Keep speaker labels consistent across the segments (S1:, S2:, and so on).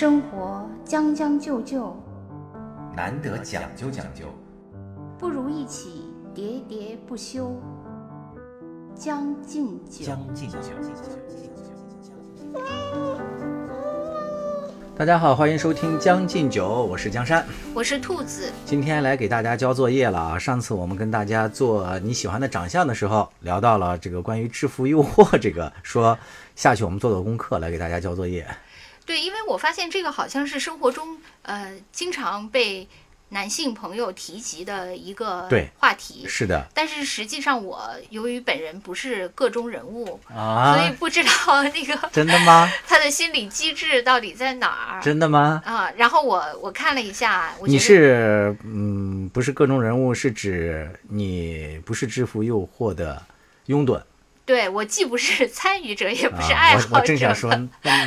S1: 生活将将就就，
S2: 难得讲究讲究，
S1: 不如一起喋喋不休。将进酒，
S2: 将进酒。
S3: 大家好，欢迎收听《将进酒》，我是江山。
S1: 我是兔子。
S3: 今天来给大家交作业了啊！上次我们跟大家做你喜欢的长相的时候，聊到了这个关于制服诱惑这个，说下去我们做做功课，来给大家交作业。
S1: 对，因为我发现这个好像是生活中呃经常被男性朋友提及的一个
S3: 对
S1: 话题。
S3: 是的
S1: 但是实际上我由于本人不是个中人物，
S3: 啊
S1: 所以，不知道 那个
S3: 真的吗？
S1: 他的心理机制到底在哪儿。
S3: 真的吗？
S1: 啊，然后我我看了一下，我
S3: 你是嗯，不是个中人物，是指你不是制服诱惑的拥趸
S1: 对我既不是参与者，也不是
S3: 啊
S1: 爱好者。
S3: 我我正想说，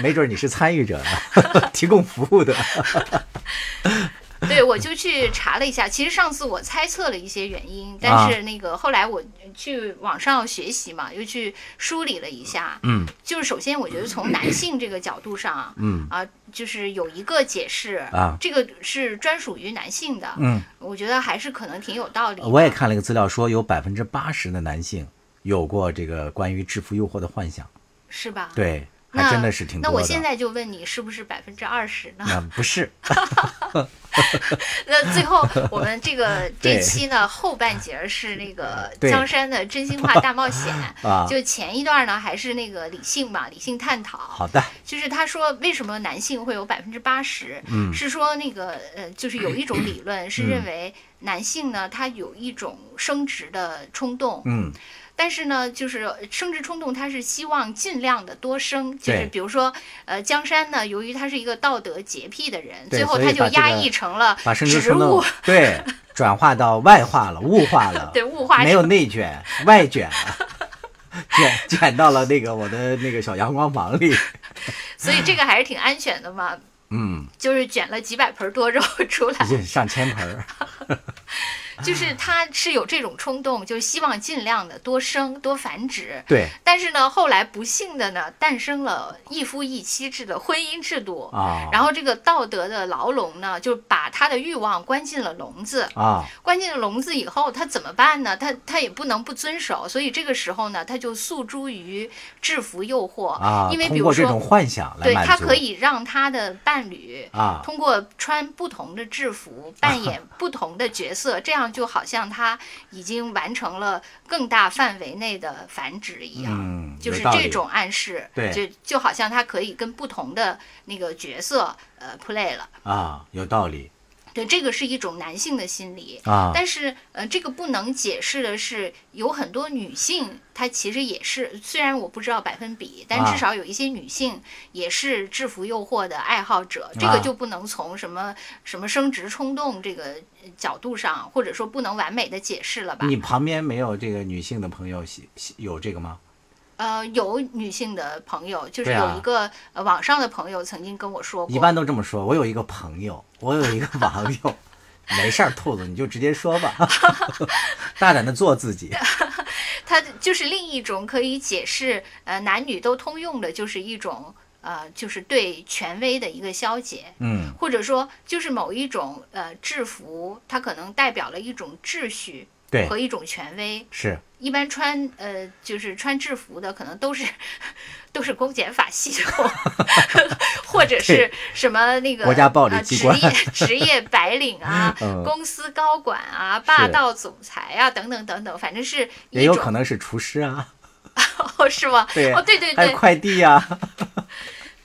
S3: 没准你是参与者呢，提供服务的。
S1: 对，我就去查了一下。其实上次我猜测了一些原因，
S3: 啊
S1: 但是那个后来我去网上学习嘛，又去梳理了一下。
S3: 嗯
S1: 就是首先，我觉得从男性这个角度上，
S3: 嗯
S1: 啊，就是有一个解释
S3: 啊
S1: 这个是专属于男性的。
S3: 嗯，
S1: 我觉得还是可能挺有道理的。
S3: 我也看了一个资料，说有百分之八十的男性有过这个关于制服诱惑的幻想。
S1: 是吧？
S3: 对，
S1: 那
S3: 还真的是挺多的。
S1: 那我现在就问你，是不是百分之二十呢？
S3: 那 不是，
S1: 那最后我们这个这期呢后半截儿是那个江山的真心话大冒险。
S3: 啊。
S1: 就前一段呢还是那个理性嘛，理性探讨。
S3: 好的，
S1: 就是他说为什么男性会有百分之八十？
S3: 嗯。
S1: 是说那个呃，就是有一种理论是认为男性呢他有一种生殖的冲动，
S3: 嗯。
S1: 但是呢，就是生殖冲动，他是希望尽量的多生，就是比如说，呃，江山呢，由于他是一个道德洁癖的人，最后他就压抑成了
S3: 把生殖
S1: 植
S3: 冲动
S1: 物，
S3: 对转化到外化了、物化了，
S1: 对物化
S3: 没有内卷，外卷了。卷卷到了那个我的那个小阳光房里，
S1: 所以这个还是挺安全的嘛，
S3: 嗯，
S1: 就是卷了几百盆多肉出来，
S3: 上千盆儿，
S1: 就是他是有这种冲动，就是希望尽量的多生多繁殖。
S3: 对
S1: 但是呢，后来不幸的呢，诞生了一夫一妻制的婚姻制度，
S3: 啊
S1: 然后这个道德的牢笼呢，就把他的欲望关进了笼子。
S3: 啊，
S1: 关进了笼子以后，他怎么办呢？他他也不能不遵守，所以这个时候呢，他就诉诸于制服诱惑
S3: 啊，
S1: 因为比如
S3: 说这种
S1: 说，
S3: 幻想来
S1: 对，他可以让他的伴侣
S3: 啊
S1: 通过穿不同的制服，扮演不同的角色，这样就好像他已经完成了更大范围内的繁殖一样。
S3: 嗯，
S1: 就是这种暗示，
S3: 对
S1: 就就好像他可以跟不同的那个角色呃 play 了。
S3: 啊，有道理
S1: 对，这个是一种男性的心理。
S3: 啊，
S1: 但是，呃，这个不能解释的是，有很多女性，她其实也是，虽然我不知道百分比，但
S3: 啊
S1: 至少有一些女性也是制服诱惑的爱好者。这
S3: 啊
S1: 个就不能从什么什么生殖冲动这个呃角度上，或者说不能完美的解释了吧？
S3: 你旁边没有这个女性的朋友有这个吗？
S1: 呃，有女性的朋友，就是有一个、呃网上的朋友曾经跟我说过，
S3: 一般都这么说。我有一个朋友，我有一个网友，没事儿，兔子你就直接说吧，大胆的做自己。
S1: 它就是另一种可以解释，呃，男女都通用的，就是一种呃，就是对权威的一个消解。
S3: 嗯
S1: 或者说，就是某一种呃制服，它可能代表了一种秩序
S3: 对。
S1: 和一种权威。
S3: 是。
S1: 一般穿呃就是穿制服的，可能都是都是公检法系统，或者是什么那个
S3: 国家暴力
S1: 呃
S3: 机关
S1: 职业职业白领啊、
S3: 嗯
S1: 公司高管啊、霸道总裁啊等等等等，反正是一
S3: 也有可能是厨师啊，
S1: 哦是吗？
S3: 对
S1: 哦对对对
S3: 还有快递呀、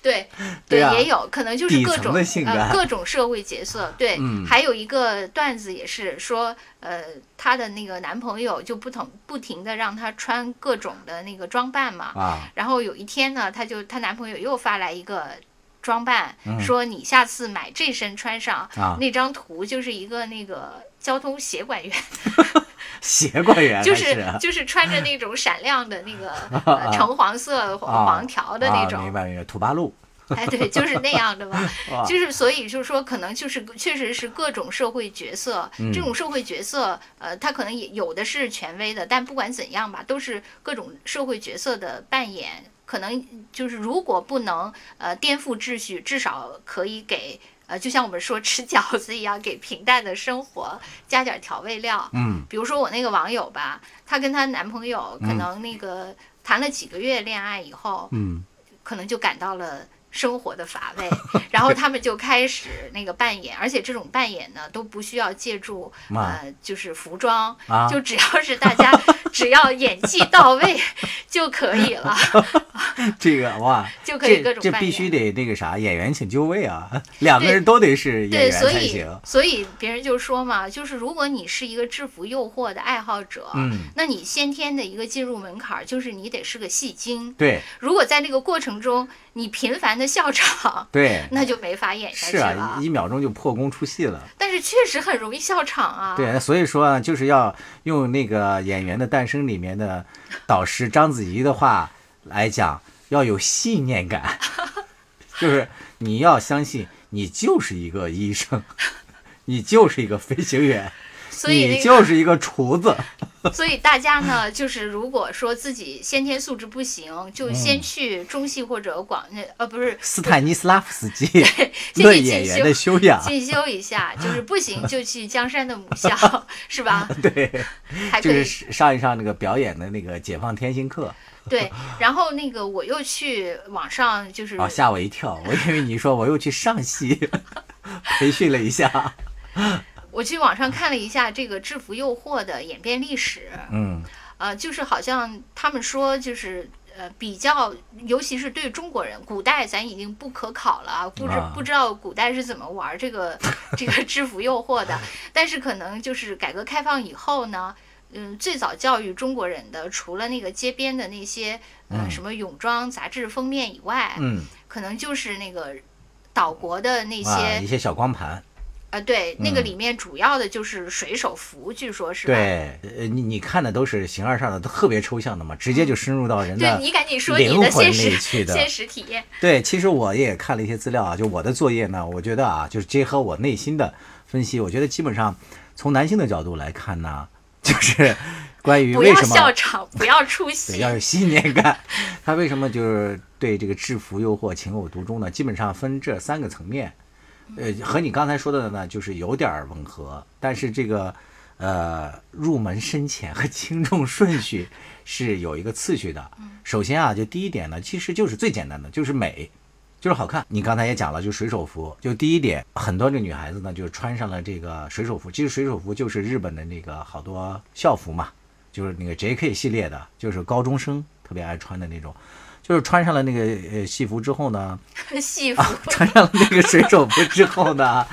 S1: 对
S3: 对啊
S1: 也有可能就是各种呃各种社会角色。对，
S3: 嗯
S1: 还有一个段子也是说，呃，她的那个男朋友就不同不停的让她穿各种的那个装扮嘛。
S3: 啊，
S1: 然后有一天呢，她就她男朋友又发来一个装扮，
S3: 嗯。
S1: 说你下次买这身穿上，
S3: 啊。
S1: 那张图就是一个那个交通协管员，
S3: 协管员
S1: 就是就是穿着那种闪亮的那个、呃、橙黄色
S3: 啊
S1: 黄条的那种，
S3: 啊、明白明白，土八路。
S1: 哎，对，就是那样的嘛。就是所以就是说，可能就是确实是各种社会角色，
S3: 嗯。
S1: 这种社会角色，呃，他可能也有的是权威的，但不管怎样吧，都是各种社会角色的扮演。可能就是如果不能呃颠覆秩序，至少可以给呃，就像我们说吃饺子一样，给平淡的生活加点调味料。
S3: 嗯。
S1: 比如说我那个网友吧，她跟她男朋友可能那个谈了几个月恋爱以后，
S3: 嗯。
S1: 可能就感到了生活的乏味，然后他们就开始那个扮演，而且这种扮演呢都不需要借助
S3: 啊
S1: 呃就是服装，
S3: 啊，
S1: 就只要是大家 只要演技到位 就可以了，
S3: 这个哇，
S1: 就可以各
S3: 这这。必须得那个啥，演员请就位啊，两个人都得是演
S1: 对，
S3: 员
S1: 所以
S3: 才行。
S1: 所以别人就说嘛，就是如果你是一个制服诱惑的爱好者，
S3: 嗯，
S1: 那你先天的一个进入门槛就是你得是个戏精。
S3: 对
S1: 如果在那个过程中你频繁的笑场，
S3: 对，
S1: 那就没法演下
S3: 是
S1: 去了。
S3: 啊，一一秒钟就破功出戏了。
S1: 但是确实很容易笑场啊。
S3: 对，所以说啊，就是要用那个《演员的诞生》里面的导师章子怡的话来讲，要有信念感，就是你要相信你就是一个医生，你就是一个飞行员，你
S1: 所以那个
S3: 就是一个厨子。
S1: 所以大家呢，就是如果说自己先天素质不行，就
S3: 嗯
S1: 先去中戏或者广那呃不是
S3: 斯坦尼斯拉夫斯基
S1: 先
S3: 论
S1: 去
S3: 演员的修养，
S1: 进修一下，就是不行就去江山的母校，是吧？
S3: 对，
S1: 还可以
S3: 就是上一上那个表演的那个解放天性课。
S1: 对。然后那个我又去网上就 是
S3: 啊，吓我一跳！我以为你说我又去上戏 培训了一下。
S1: 我去网上看了一下这个制服诱惑的演变历史，
S3: 嗯
S1: 呃，就是好像他们说就是。呃，比较，尤其是对中国人，古代咱已经不可考了啊，不知
S3: 啊
S1: 不知道古代是怎么玩这个这个制服诱惑的。但是可能就是改革开放以后呢，嗯，最早教育中国人的，除了那个街边的那些呃
S3: 嗯
S1: 什么泳装杂志封面以外，
S3: 嗯，
S1: 可能就是那个岛国的那
S3: 啊，
S1: 些
S3: 一些小光盘。
S1: 啊，对，那个
S3: 嗯
S1: 里面主要的就是水手服，据说是吧？
S3: 对，呃，你你看的都是形而上的，都特别抽象的嘛，直接就深入到人的。
S1: 对你赶紧说你的现实 现实体验。
S3: 对，其实我也看了一些资料啊，就我的作业呢，我觉得啊，就是结合我内心的分析，我觉得基本上从男性的角度来看呢，就是关于为什么
S1: 笑场，不要出
S3: 对，
S1: 戏。
S3: 要有信念感。他为什么就是对这个制服诱惑情有独钟呢？基本上分这三个层面，呃，和你刚才说的呢，就是有点儿吻合，但是这个呃入门深浅和轻重顺序是有一个次序的。首先啊，就第一点呢，其实就是最简单的，就是美。就是好看，你刚才也讲了，就水手服，就第一点，很多这女孩子呢，就穿上了这个水手服。其实水手服就是日本的那个好多校服嘛，就是那个 J.K. 系列的，就是高中生特别爱穿的那种。就是穿上了那个呃戏服之后呢，
S1: 戏服，
S3: 穿上了那个水手服之后呢，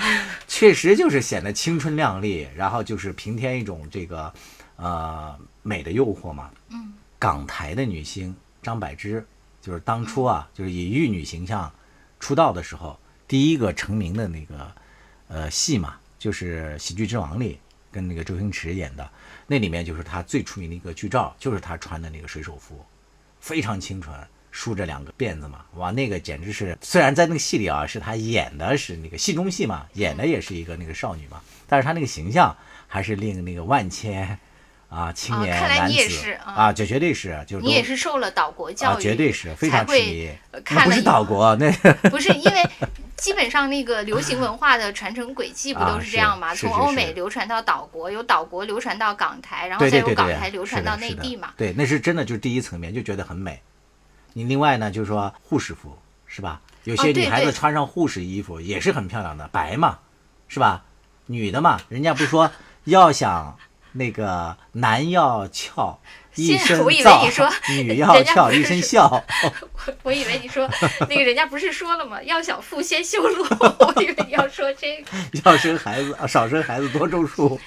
S3: 确实就是显得青春靓丽，然后就是平添一种这个呃美的诱惑嘛。
S1: 嗯，
S3: 港台的女星张柏芝，就是当初啊，就是以玉女形象出道的时候，第一个成名的那个呃戏嘛，就是《喜剧之王》里跟那个周星驰演的，那里面就是他最出名的一个剧照，就是他穿的那个水手服，非常清纯。梳着两个辫子嘛，哇，那个简直是，虽然在那个戏里啊，是他演的是那个戏中戏嘛，演的也是一个那个少女嘛，但是他那个形象还是令那个万千啊青年
S1: 啊看来
S3: 男子
S1: 你也是啊
S3: 啊，这绝对是，就是
S1: 你也是受了岛国教育，
S3: 啊，绝对是非常痴
S1: 才会
S3: 迷。
S1: 呃
S3: 那不是岛国，那
S1: 不是因为基本上那个流行文化的传承轨迹不
S3: 啊
S1: 都是这样吗？从欧
S3: 是是是
S1: 美流传到岛国，由岛国流传到港台，然后再由港台流传到内地嘛。
S3: 对，那是真的，就是第一层面就觉得很美。你另外呢，就是说护士服是吧？有些女孩子穿上护士衣服也是很漂亮的，白嘛，是吧？女的嘛，人家不说要想那个男要俏，一身
S1: 我以为你说，
S3: 女要俏，一身笑。
S1: 我以为你说 那个人家不是说了吗？要想富先修路，我以为你要说这个。
S3: 要生孩子，啊少生孩子多种树。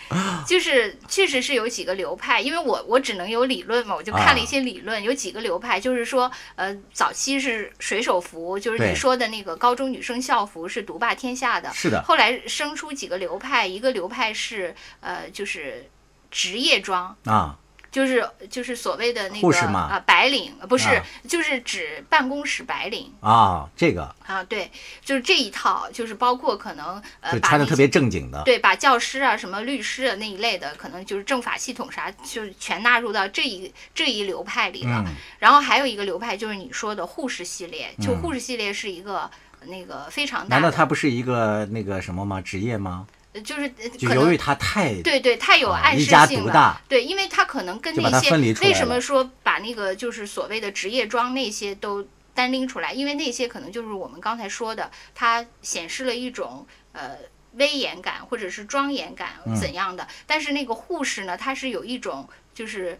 S1: 就是确实是有几个流派，因为我我只能有理论嘛，我就看了一
S3: 啊
S1: 些理论，有几个流派，就是说，呃，早期是水手服，就是你说的那个高中女生校服是独霸天下的，
S3: 是的，
S1: 后来生出几个流派，一个流派是呃，就是职业装，
S3: 啊，
S1: 就是就是所谓的那
S3: 护士吗
S1: 个啊白领，呃不是
S3: 啊，
S1: 就是指办公室白领。
S3: 啊，这个。
S1: 啊，对，就是这一套，就是包括可能呃
S3: 穿的特别正经的，
S1: 对，把教师啊、什么律师啊那一类的，可能就是政法系统啥，就是全纳入到这一这一流派里了。
S3: 嗯。
S1: 然后还有一个流派就是你说的护士系列，就
S3: 嗯。
S1: 护士系列是一个那个非常大
S3: 难道，它不是一个那个什么吗？职业吗？
S1: 呃就是呃
S3: 就由于
S1: 可能
S3: 它太
S1: 对对太有
S3: 啊
S1: 暗示性了。对，因为它可能跟那些为什么说把那个就是所谓的职业装那些都单拎出来，因为那些可能就是我们刚才说的，它显示了一种呃威严感或者是庄严感
S3: 嗯
S1: 怎样的。但是那个护士呢，它是有一种就是。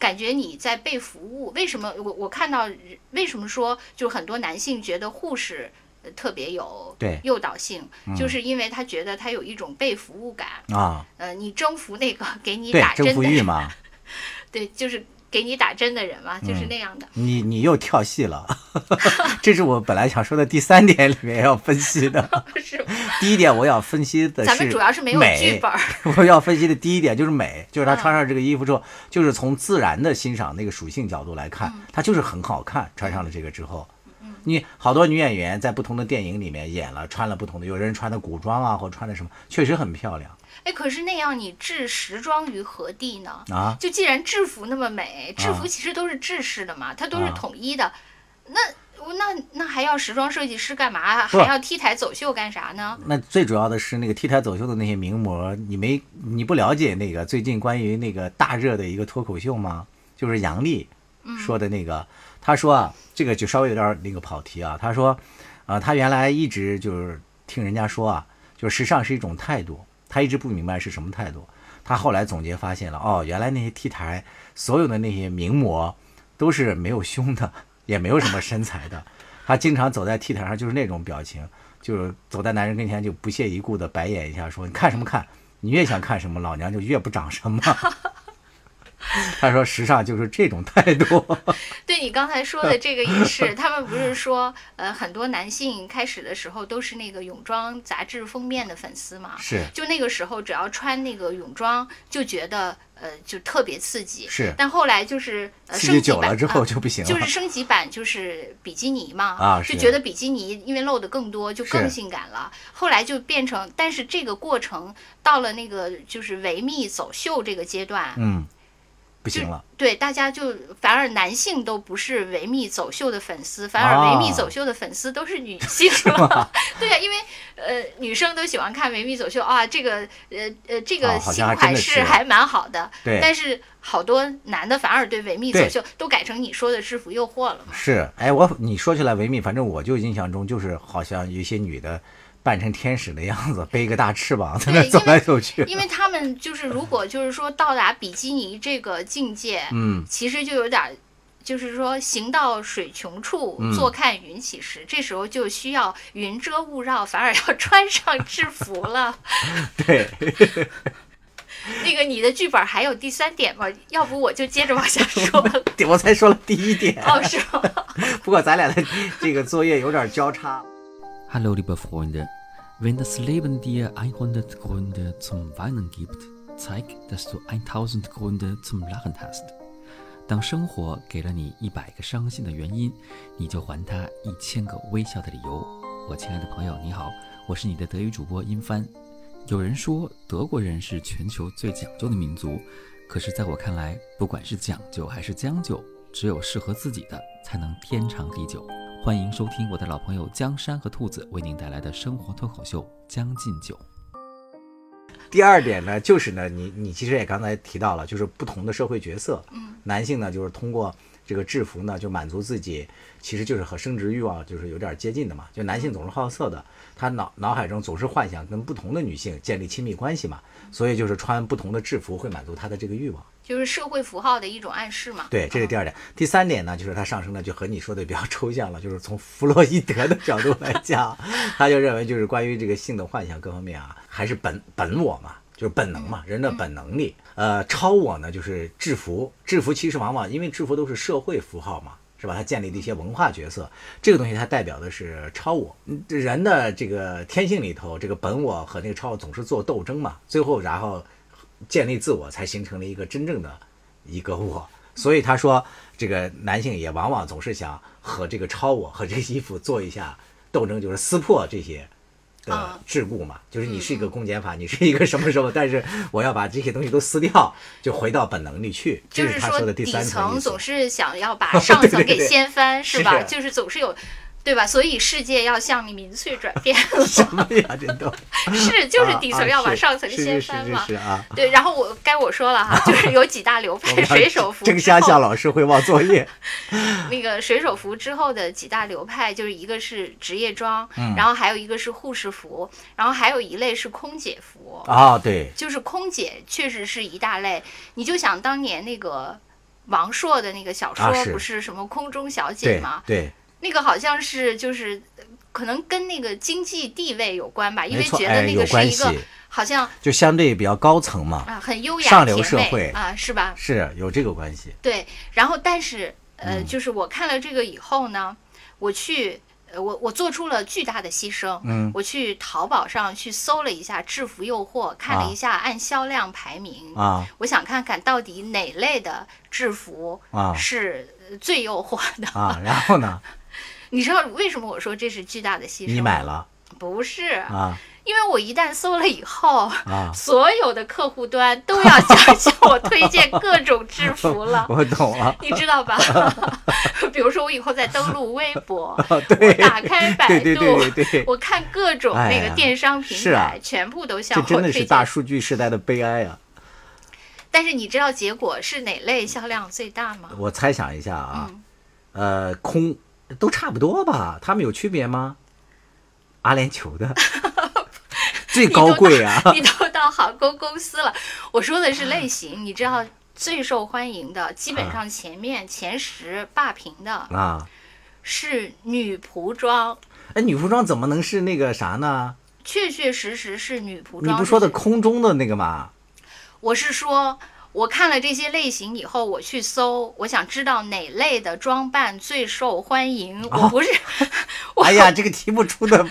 S1: 感觉你在被服务，为什么我我看到为什么说就很多男性觉得护士呃特别有
S3: 对。
S1: 诱导性，
S3: 嗯。
S1: 就是因为他觉得他有一种被服务感，
S3: 啊，
S1: 呃，你征服那个给你打针的人，对，就是给你打针的人嘛，就是
S3: 嗯
S1: 那样的。
S3: 你你又跳戏了，这是我本来想说的第三点里面要分析的。
S1: 是，
S3: 第一点我要分析的是
S1: 咱们主要是没有
S3: 美
S1: 剧本，
S3: 我要分析的第一点就是美，就是他
S1: 嗯
S3: 穿上这个衣服之后，就是从自然的欣赏那个属性角度来看，它就是很好看。穿上了这个之后，你好多女演员在不同的电影里面演了，穿了不同的，有人穿的古装啊，或穿的什么，确实很漂亮
S1: 哎，可是那样你置时装于何地呢？
S3: 啊。
S1: 就既然制服那么美，制服
S3: 啊
S1: 其实都是制式的嘛，它都是
S3: 啊
S1: 统一的，那那那还要时装设计师干嘛？还要 T 台走秀干啥呢？
S3: 那最主要的是那个 T 台走秀的那些名模，你没你不了解那个最近关于那个大热的一个脱口秀吗？就是杨笠说的那个，他说啊，这个就稍微有点那个跑题啊。他说，啊、他原来一直就是听人家说啊，就时尚是一种态度，他一直不明白是什么态度。他后来总结发现了，哦，原来那些 T 台所有的那些名模都是没有胸的，也没有什么身材的。他经常走在 T 台上就是那种表情，就是走在男人跟前就不屑一顾的白眼一下，说：“你看什么看？你越想看什么，老娘就越不长什么。”他说：“时尚就是这种态度。
S1: 对你刚才说的这个也是，他们不是说，呃，很多男性开始的时候都是那个泳装杂志封面的粉丝嘛，
S3: 是
S1: 就那个时候只要穿那个泳装就觉得呃就特别刺激，
S3: 是
S1: 但后来就是呃
S3: 刺激
S1: 升级版
S3: 久了之后
S1: 啊
S3: 就不行了。
S1: 就是升级版就是比基尼嘛，
S3: 啊
S1: 就是觉得比基尼因为露的更多，就更性感了。后来就变成，但是这个过程到了那个就是维密走秀这个阶段，
S3: 嗯，不
S1: 就
S3: 行了。
S1: 对，大家就反而男性都不是维密走秀的粉丝，反而
S3: 啊
S1: 维密走秀的粉丝都是女性 了。对呀、因为呃女生都喜欢看维密走秀啊，这个呃呃这个新款式还蛮好的。
S3: 对
S1: 但是好多男的反而对维密走秀都改成你说的制服诱惑了嘛。
S3: 是，哎，我你说起来维密，反正我就印象中就是好像有一些女的扮成天使的样子，背一个大翅膀在那走来走去。
S1: 因为他们就是如果就是说到达比基尼这个境界，
S3: 嗯，
S1: 其实就有点儿，就是说行到水穷处，
S3: 嗯
S1: 坐看云起时，这时候就需要云遮雾绕，反而要 穿上制服了。
S3: 对，
S1: 那个你的剧本还有第三点吗？要不我就接着往下说了。
S3: 我才说了第一点。
S1: 哦，是吗？
S3: 不过咱俩的这个作业有点交叉。
S4: Hallo liebe Freunde, wenn das Leben dir 100 Gründe zum Weinen gibt, zeig, dass du 1000 Gründe zum Lachen hast. 当生活给了你一百个伤心的原因，你就还他一千个微笑的理由。我亲爱的朋友，你好，我是你的德语主播殷帆。有人说德国人是全球最讲究的民族，可是在我看来，不管是讲究还是将就，只有适合自己的才能天长地久。欢迎收听我的老朋友江山和兔子为您带来的生活脱口秀《将进酒》。
S3: 第二点呢，就是呢，你你其实也刚才提到了，就是不同的社会角色，嗯，男性呢就是通过这个制服呢，就满足自己，其实就是和生殖欲望就是有点接近的嘛。就男性总是好色的，他脑脑海中总是幻想跟不同的女性建立亲密关系嘛，所以就是穿不同的制服会满足他的这个欲望。
S1: 就是社会符号的一种暗示嘛。
S3: 对，这是第二点。第三点呢，就是他上升了就和你说的比较抽象了，就是从弗洛伊德的角度来讲，他就认为就是关于这个性的幻想各方面啊，还是本本我嘛，就是本能嘛，人的本能力。呃，超我呢就是制服，制服其实往往因为制服都是社会符号嘛。是吧？它建立的一些文化角色，这个东西它代表的是超我。人的这个天性里头，这个本我和那个超我总是做斗争嘛，最后然后建立自我，才形成了一个真正的一个我。所以他说，这个男性也往往总是想和这个超我和这个衣服做一下斗争，就是撕破这些的
S1: 啊
S3: 桎梏嘛。就是你是一个公检法，你是一个什么什么，但是我要把这些东西都撕掉，就回到本能里去。这
S1: 就是
S3: 他说的第
S1: 底
S3: 三层
S1: 总。是想要把 上层给掀翻，是吧？就是总是有，对吧？所以世界要向你民粹转变了
S3: 什么呀？这都
S1: 是就是
S3: 啊
S1: 底层要往上层
S3: 是是是
S1: 掀翻嘛
S3: 是。是啊。
S1: 对，然后我该我说了哈，就是有几大流派，水手服之后，
S3: 老师汇报作业。
S1: 那个水手服之后的几大流派，就是一个是职业装，
S3: 嗯
S1: 然后还有一个是护士服，然后还有一类是空姐服。
S3: 啊，对，
S1: 就是空姐确实是一大类，你就想当年那个王朔的那个小说，不是什么空中小姐
S3: 对
S1: 吗？
S3: 对，
S1: 那个好像是就是呃可能跟那个经济地位有关吧，因为觉得那个是一个
S3: 系
S1: 好像
S3: 就相对比较高层嘛，
S1: 啊很优雅
S3: 上流社会
S1: 啊，是吧？
S3: 是有这个关系。
S1: 对，然后但是呃，
S3: 嗯
S1: 就是我看了这个以后呢，我去。呃，我我做出了巨大的牺牲。
S3: 嗯
S1: 我去淘宝上去搜了一下制服诱惑，看了一下按销量排名。
S3: 啊
S1: 我想看看到底哪类的制服
S3: 啊
S1: 是呃最诱惑的。
S3: 啊，然后呢，
S1: 你知道为什么我说这是巨大的牺牲？
S3: 你买？了
S1: 不是，
S3: 啊
S1: 因为我一旦搜了以后，
S3: 啊，
S1: 所有的客户端都要向向我推荐各种制 服了。
S3: 我懂了。
S1: 你知道吧？比如说，我以后再登录微博，
S3: 对
S1: 我打开百度，
S3: 对对对对对
S1: 我看各种那个电商平台，全部都向
S3: 这真的是
S1: 我推荐。
S3: 大数据时代的悲哀啊！
S1: 但是你知道结果是哪类销量最大吗？
S3: 我猜想一下啊，
S1: 嗯
S3: 呃，空都差不多吧？他们有区别吗？阿联酋的 最高贵啊！
S1: 你都到航空公司了，我说的是类型，你知道最受欢迎的，基本上前面前十霸屏的
S3: 啊，
S1: 是女仆装，
S3: 哎，女仆装怎么能是那个啥呢？
S1: 确确实实是女仆装。
S3: 你不说的空中的那个吗？
S1: 我是说，我看了这些类型以后，我去搜，我想知道哪类的装扮最受欢迎。我不是，我
S3: 哎呀，这个题目出的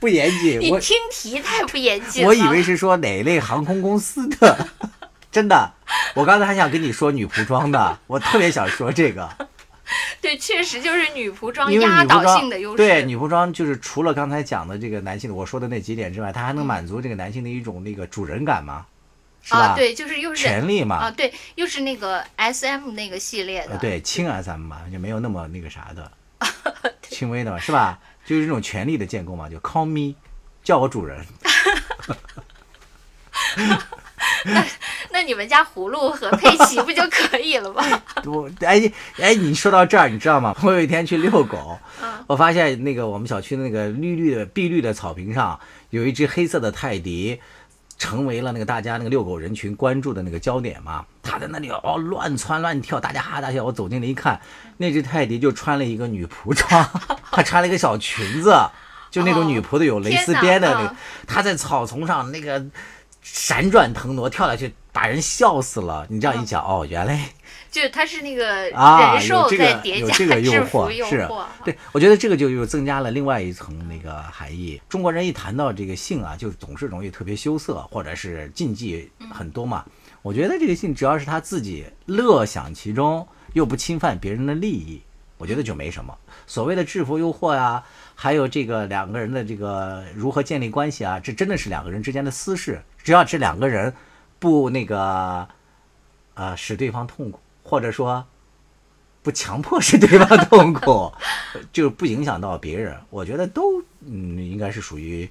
S3: 不严谨，我
S1: 你听题太不严谨了。
S3: 我以为是说哪类航空公司的，真的，我刚才还想跟你说女仆装的，我特别想说这个，
S1: 对，确实就是女仆装压倒性的优势。
S3: 对女仆装就是除了刚才讲的这个男性的我说的那几点之外，它还能满足这个男性的一种那个主人感嘛，是吧？
S1: 啊，对，就是又是
S3: 权力嘛，
S1: 啊，对，又是那个 S M 那个系列的。
S3: 呃，对，轻 SM 嘛，就没有那么那个啥的，轻微的嘛，是吧？就是这种权力的建构嘛，就 call me，叫我主人。
S1: 那你们家葫芦和佩奇不就可以了吗？
S3: 我哎哎，你说到这儿，你知道吗？我有一天去遛狗，
S1: 嗯
S3: 我发现那个我们小区的那个绿绿的碧绿的草坪上，有一只黑色的泰迪，成为了那个大家那个遛狗人群关注的那个焦点嘛。他在那里哦乱窜乱跳，大家哈哈大笑。我走进来一看，那只泰迪就穿了一个女仆装，她穿了一个小裙子，就那种女仆的有蕾丝边的那个
S1: 天哪，
S3: 它在草丛上那个闪转腾挪跳下去，把人笑死了。你这样一讲，哦，原来。
S1: 就是它是那个
S3: 啊，
S1: 人兽
S3: 有这个
S1: 在叠加
S3: 有这个诱
S1: 制服
S3: 惑，是
S1: 诱惑，
S3: 对，我觉得这个就又增加了另外一层那个含义。中国人一谈到这个性啊，就总是容易特别羞涩，或者是禁忌很多嘛。我觉得这个性只要是他自己乐享其中，又不侵犯别人的利益，我觉得就没什么。所谓的制服诱惑呀、还有这个两个人的这个如何建立关系啊，这真的是两个人之间的私事。只要这两个人不那个呃使对方痛苦，或者说不强迫使对方痛苦，就不影响到别人，我觉得都嗯应该是属于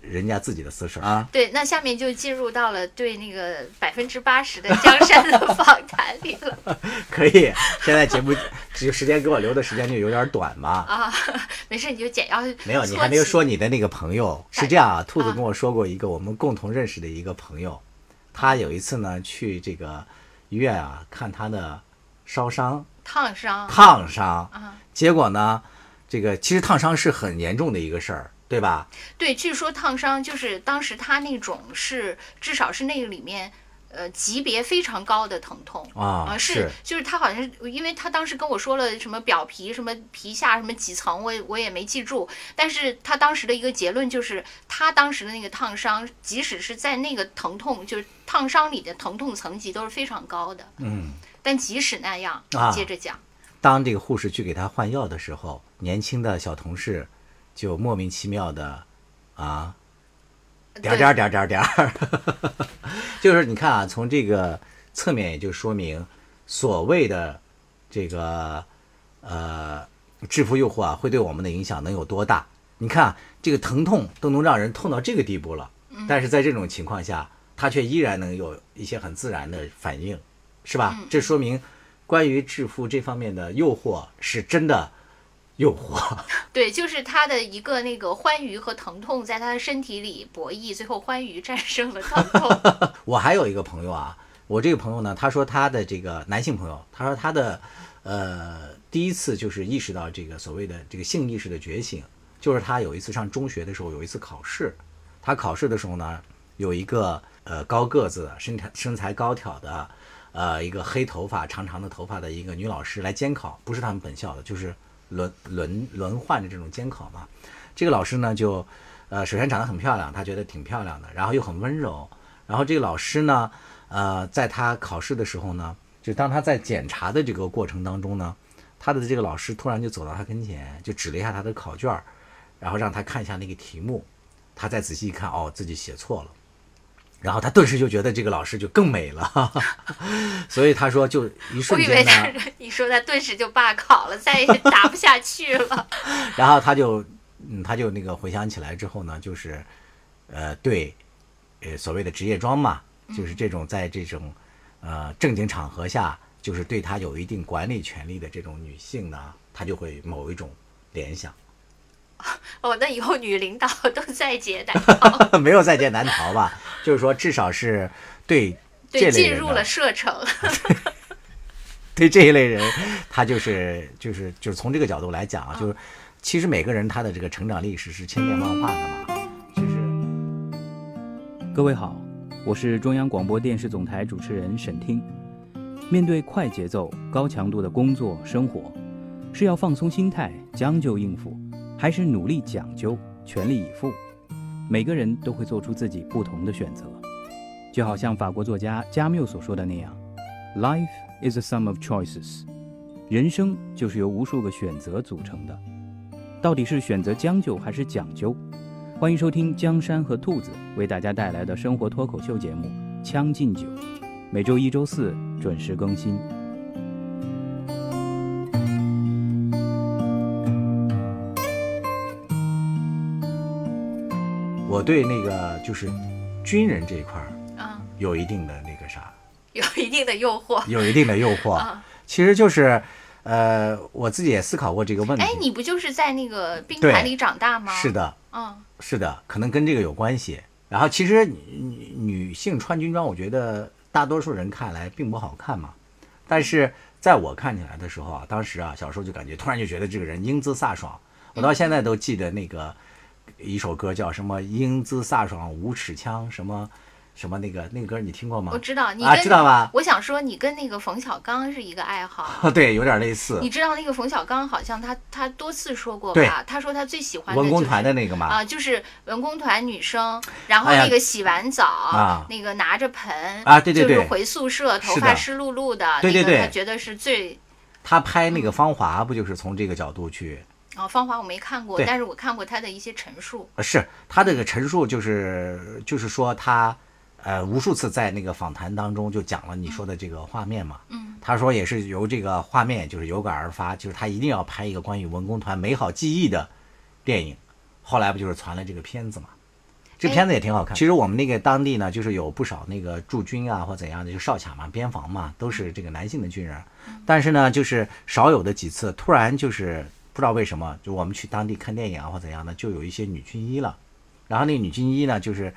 S3: 人家自己的私事啊。
S1: 对，那下面就进入到了对那个百分之八十的江山的访谈里了
S3: 可以，现在节目只时间给我留的时间就有点短嘛。
S1: 啊！没事，你就简要
S3: 没有，你还没有说你的那个朋友是这样啊。兔子跟我说过一个我们共同认识的一个朋友，他有一次呢去这个医院啊看他的烧伤、
S1: 烫伤
S3: 烫伤，
S1: 啊。
S3: 结果呢，这个其实烫伤是很严重的一个事儿，对吧？
S1: 对，据说烫伤就是当时他那种是至少是那个里面。呃，级别非常高的疼痛
S3: 啊
S1: 呃是
S3: 是
S1: 就是他好像是，因为他当时跟我说了什么表皮、什么皮下、什么几层，我也我也没记住。但是他当时的一个结论就是，他当时的那个烫伤，即使是在那个疼痛，就是烫伤里的疼痛层级都是非常高的。
S3: 嗯，
S1: 但即使那样，
S3: 啊
S1: 接着讲，
S3: 当这个护士去给他换药的时候，年轻的小同事就莫名其妙的啊，点儿点儿点儿点儿点儿，就是你看啊，从这个侧面也就说明所谓的这个呃制服诱惑啊，会对我们的影响能有多大？你看啊这个疼痛都能让人痛到这个地步了，但是在这种情况下，他却依然能有一些很自然的反应，是吧？这说明关于致富这方面的诱惑是真的诱惑。
S1: 对，就是他的一个那个欢愉和疼痛在他的身体里博弈，最后欢愉战胜了疼痛。
S3: 我还有一个朋友啊，我这个朋友呢，他说他的这个男性朋友，他说他的呃第一次就是意识到这个所谓的这个性意识的觉醒，就是他有一次上中学的时候有一次考试，他考试的时候呢，有一个呃高个子、身材身材高挑的呃一个黑头发长长的头发的一个女老师来监考，不是他们本校的，就是轮轮轮换的这种监考嘛。这个老师呢就呃首先长得很漂亮，他觉得挺漂亮的，然后又很温柔。然后这个老师呢，呃，在他考试的时候呢，就当他在检查的这个过程当中呢，他的这个老师突然就走到他跟前，就指了一下他的考卷儿，然后让他看一下那个题目。他再仔细一看，哦，自己写错了。然后他顿时就觉得这个老师就更美了，所以他说就一
S1: 我
S3: 瞬
S1: 以为
S3: 间呢
S1: 他，你说他顿时就罢考了，再也答不下去了。
S3: 然后他就，嗯，他就那个回想起来之后呢，就是，呃，对，呃，所谓的职业装嘛，就是。这种在这种，呃，正经场合下，就是对他有一定管理权利的这种女性呢，她就会某一种联想，
S1: 哦，那以后女领导都在劫难逃，
S3: 没有在劫难逃吧，就是说至少是对这
S1: 对，
S3: 类人呢
S1: 进入了射程。
S3: 对这一类人，他就是就是就是从这个角度来讲啊，就是其实每个人他的这个成长历史是千变万化的嘛，就是。
S5: 各位好，我是中央广播电视总台主持人沈听。面对快节奏、高强度的工作生活，是要放松心态、将就应付，还是努力讲究、全力以赴？每个人都会做出自己不同的选择。就好像法国作家加缪所说的那样：“Life is a sum of choices。”人生就是由无数个选择组成的。到底是选择将就还是讲究？欢迎收听江山和兔子为大家带来的生活脱口秀节目《将进酒》，每周一、周四准时更新。
S3: 我对那个就是军人这一块儿
S1: 啊，
S3: 有一定的那个啥，
S1: 有一定的诱惑。
S3: 有一定的诱惑。
S1: 啊
S3: 其实就是，呃，我自己也思考过这个问题。
S1: 哎，你不就是在那个兵团里长大吗？
S3: 是。的，
S1: 嗯，
S3: 是的，可能跟这个有关系。然后其实女女性穿军装，我觉得大多数人看来并不好看嘛。但是在我看起来的时候啊，当时啊小时候就感觉突然就觉得这个人英姿飒爽。我到现在都记得那个一首歌叫什么“英姿飒爽无尺枪”什么什么那个那个歌你听过吗
S1: 我？知道你
S3: 啊
S1: 跟
S3: 知道吧
S1: 我想说，你跟那个冯小刚是一个爱好。
S3: 对，有点类似
S1: 你知道那个冯小刚好像他他多次说过
S3: 对
S1: 吧？他说他最喜欢的
S3: 文工团的那个嘛。
S1: 啊，就是文工团女生，然后那个洗完澡，
S3: 啊
S1: 那个拿着盆
S3: 啊对对对
S1: 就是回宿舍，头发湿漉漉的，
S3: 对对对
S1: 那个他觉得是最。
S3: 他拍那个《芳华》不就是从这个角度去？
S1: 哦，芳华我没看过，但是我看过他的一些陈述。
S3: 呃是他这个陈述就是就是说他呃无数次在那个访谈当中就讲了你说的这个画面嘛。
S1: 嗯，
S3: 他说也是由这个画面就是有感而发，就是他一定要拍一个关于文工团美好记忆的电影。后来不就是传了这个片子嘛？这片子也挺好看。其实我们那个当地呢，就是有不少那个驻军啊或怎样的，就哨卡嘛、边防嘛，都是这个男性的军人。但是呢，就是少有的几次，突然就是不知道为什么，就我们去当地看电影啊或怎样的，就有一些女军医了。然后那个女军医呢，就是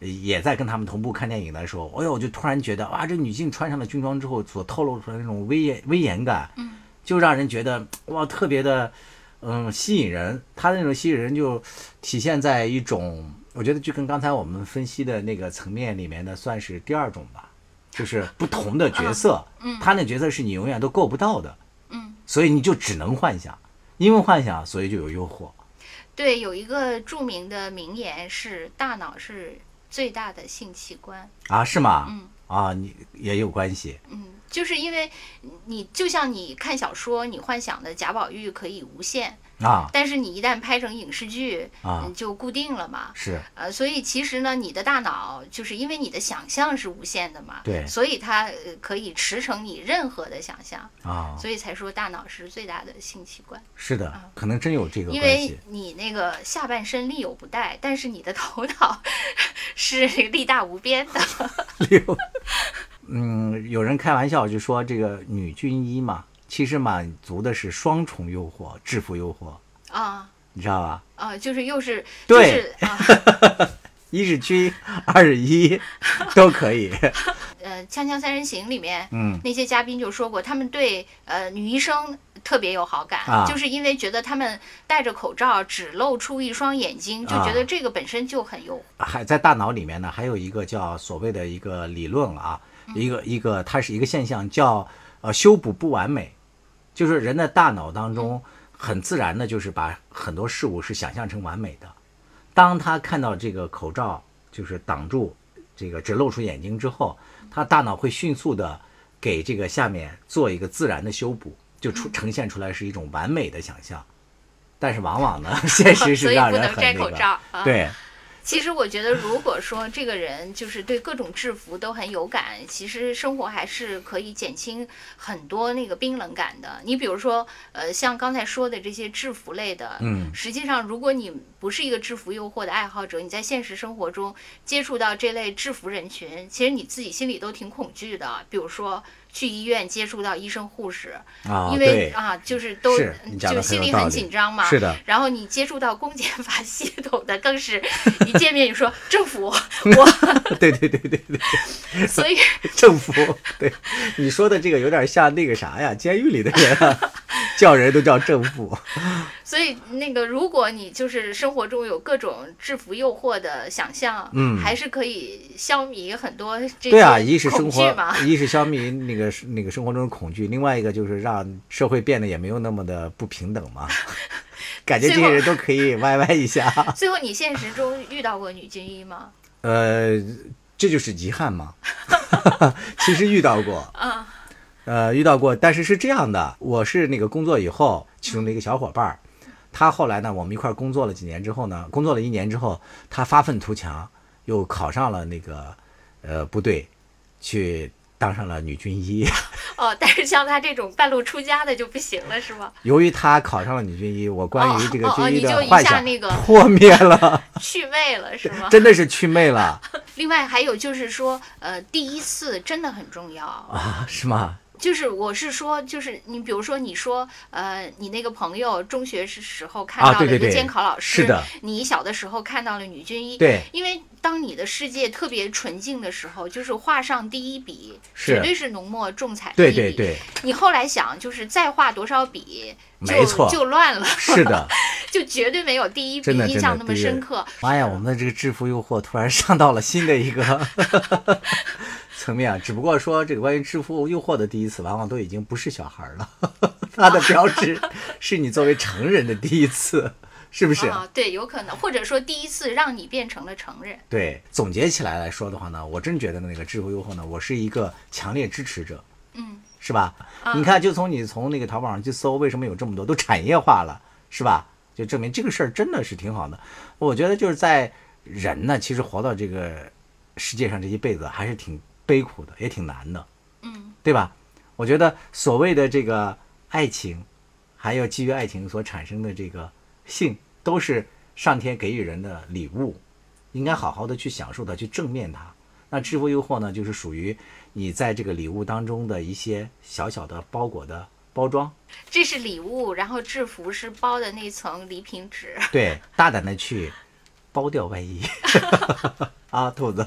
S3: 呃也在跟他们同步看电影的时候，哎呦，我就突然觉得哇，这女性穿上了军装之后所透露出来那种威严威严感，
S1: 嗯，
S3: 就让人觉得哇，特别的嗯吸引人。她的那种吸引人就体现在一种，我觉得就跟刚才我们分析的那个层面里面的算是第二种吧，就是不同的角色，
S1: 嗯。
S3: 她那角色是你永远都够不到的，
S1: 嗯，
S3: 所以你就只能幻想，因为幻想，所以就有诱惑。
S1: 对，有一个著名的名言是“大脑是最大的性器官
S3: 啊，是吗？
S1: 嗯
S3: 啊，你也有关系
S1: 嗯，就是因为你就像你看小说，你幻想的贾宝玉可以无限，
S3: 啊，
S1: 但是你一旦拍成影视剧，
S3: 啊。
S1: 嗯，就固定了嘛。
S3: 是。
S1: 呃，所以其实呢，你的大脑就是因为你的想象是无限的嘛，
S3: 对。
S1: 所以它呃可以驰骋你任何的想象，
S3: 啊，
S1: 所以才说大脑是最大的性器官。
S3: 是的，可能真有这个
S1: 因为。你那个下半身力有不逮，但是你的头脑是力大无边的。
S3: 六，嗯，有人开玩笑就说这个女军医嘛，其实满足的是双重诱惑，制服诱惑，
S1: 啊。
S3: 你知道吧？
S1: 啊，就是又是
S3: 对。一是军，二是一，都可以。
S1: 呃，《锵锵三人行》里面，
S3: 嗯。
S1: 那些嘉宾就说过，他们对呃女医生特别有好感，
S3: 啊。
S1: 就是因为觉得他们戴着口罩，只露出一双眼睛，就
S3: 啊
S1: 觉得这个本身就很诱惑。
S3: 还在大脑里面呢，还有一个叫所谓的一个理论啊，一个一个它是一个现象，叫呃修补不完美，就是人的大脑当中很自然的，就是把很多事物是想象成完美的。当他看到这个口罩就是挡住这个只露出眼睛之后，他大脑会迅速的给这个下面做一个自然的修补，就出呈现出来是一种完美的想象。但是往往呢，现实是 让人很那个。对，
S1: 其实我觉得，如果说这个人就是对各种制服都很有感，其实生活还是可以减轻很多那个冰冷感的。你比如说，呃，像刚才说的这些制服类的，
S3: 嗯
S1: 实际上如果你不是一个制服诱惑的爱好者，你在现实生活中接触到这类制服人群，其实你自己心里都挺恐惧的。比如说去医院接触到医生护士，
S3: 啊，
S1: 因为，啊，就是都
S3: 是
S1: 就心里很紧张嘛。
S3: 是的，
S1: 然后你接触到公检法系统的，更是一见面就说政府，我，
S3: 对对对对对，
S1: 所以
S3: 政府，对。你说的这个有点像那个啥呀，监狱里的人啊，叫人都叫政府。
S1: 所以那个，如果你就是生活中有各种制服诱惑的想象，
S3: 嗯。
S1: 还是可以消弭很多这
S3: 对啊，
S1: 些
S3: 一是生
S1: 恐惧嘛
S3: 活，。一是消弭那个那个生活中的恐惧，另外一个就是让社会变得也没有那么的不平等嘛。感觉这些人都可以歪歪一下，
S1: 最后，你现实中遇到过女军医吗？
S3: 呃，这就是遗憾嘛。其实遇到过，
S1: 啊，
S3: 呃，遇到过，但是是这样的，我是那个工作以后，其中的一个小伙伴儿，他后来呢，我们一块儿工作了几年之后呢，工作了一年之后，他发愤图强，又考上了那个呃部队，去当上了女军医。
S1: 哦，但是像他这种半路出家的就不行了，是吗？
S3: 由于他考上了女军医，我关于这个军医
S1: 你就一
S3: 的幻想
S1: 下那个
S3: 破灭了，
S1: 去魅了，是吗？
S3: 真的是祛魅了
S1: 另外还有就是说，呃，第一次真的很重要。
S3: 啊，是吗？
S1: 就是我是说，就是你比如说，你说呃，你那个朋友中学时时候看到了一个监考老师，
S3: 是的
S1: 你小的时候看到了女军医，
S3: 对，
S1: 因为当你的世界特别纯净的时候，就是画上第一笔，绝对是浓墨重彩的
S3: 对
S1: 一笔。
S3: 对对，
S1: 你后来想，就是再画多少笔，就
S3: 没错
S1: 就乱了，
S3: 是的。
S1: 就绝对没有第一笔印象那么深刻。
S3: 妈呀，我们的这个致富诱惑突然上到了新的一个 层面啊！只不过说这个关于致富诱惑的第一次，往往都已经不是小孩儿了，它的标志 是你作为成人的第一次，是不是？
S1: 啊，对，有可能，或者说第一次让你变成了成人。
S3: 对，总结起来来说的话呢，我真觉得那个智慧诱惑呢，我是一个强烈支持者，
S1: 嗯，
S3: 是吧？
S1: 啊
S3: 你看，就从你从那个淘宝上去搜，为什么有这么多都产业化了，是吧？就证明这个事儿真的是挺好的。我觉得就是在人呢，其实活到这个世界上这一辈子，还是挺悲苦的，也挺难的，
S1: 嗯，
S3: 对吧？我觉得所谓的这个爱情，还有基于爱情所产生的这个性，都是上天给予人的礼物，应该好好的去享受它，去正面它。那制服诱惑呢，就是属于你在这个礼物当中的一些小小的包裹的包装，
S1: 这是礼物，然后制服是包的那层礼品纸。
S3: 对，大胆的去剥掉外衣 啊，兔子，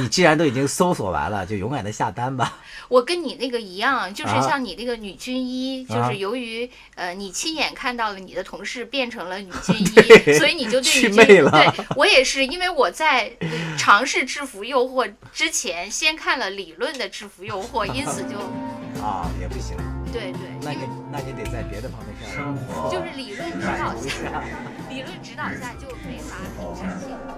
S3: 你既然都已经搜索完了，就勇敢的下单吧。
S1: 我跟你那个一样，就是
S3: 啊。
S1: 像你那个女军医，就
S3: 啊。
S1: 是由于呃你亲眼看到了你的同事变成了女军医，所以你就对
S3: 祛
S1: 女军对我也是，因为我在呃尝试制服诱惑之前，先看了理论的制服诱惑，因此就
S3: 啊，也不行，
S1: 对对，
S3: 那你那你得在别的方面上
S2: 生活
S1: 就是理论指导下，理论指导下就没法平常心在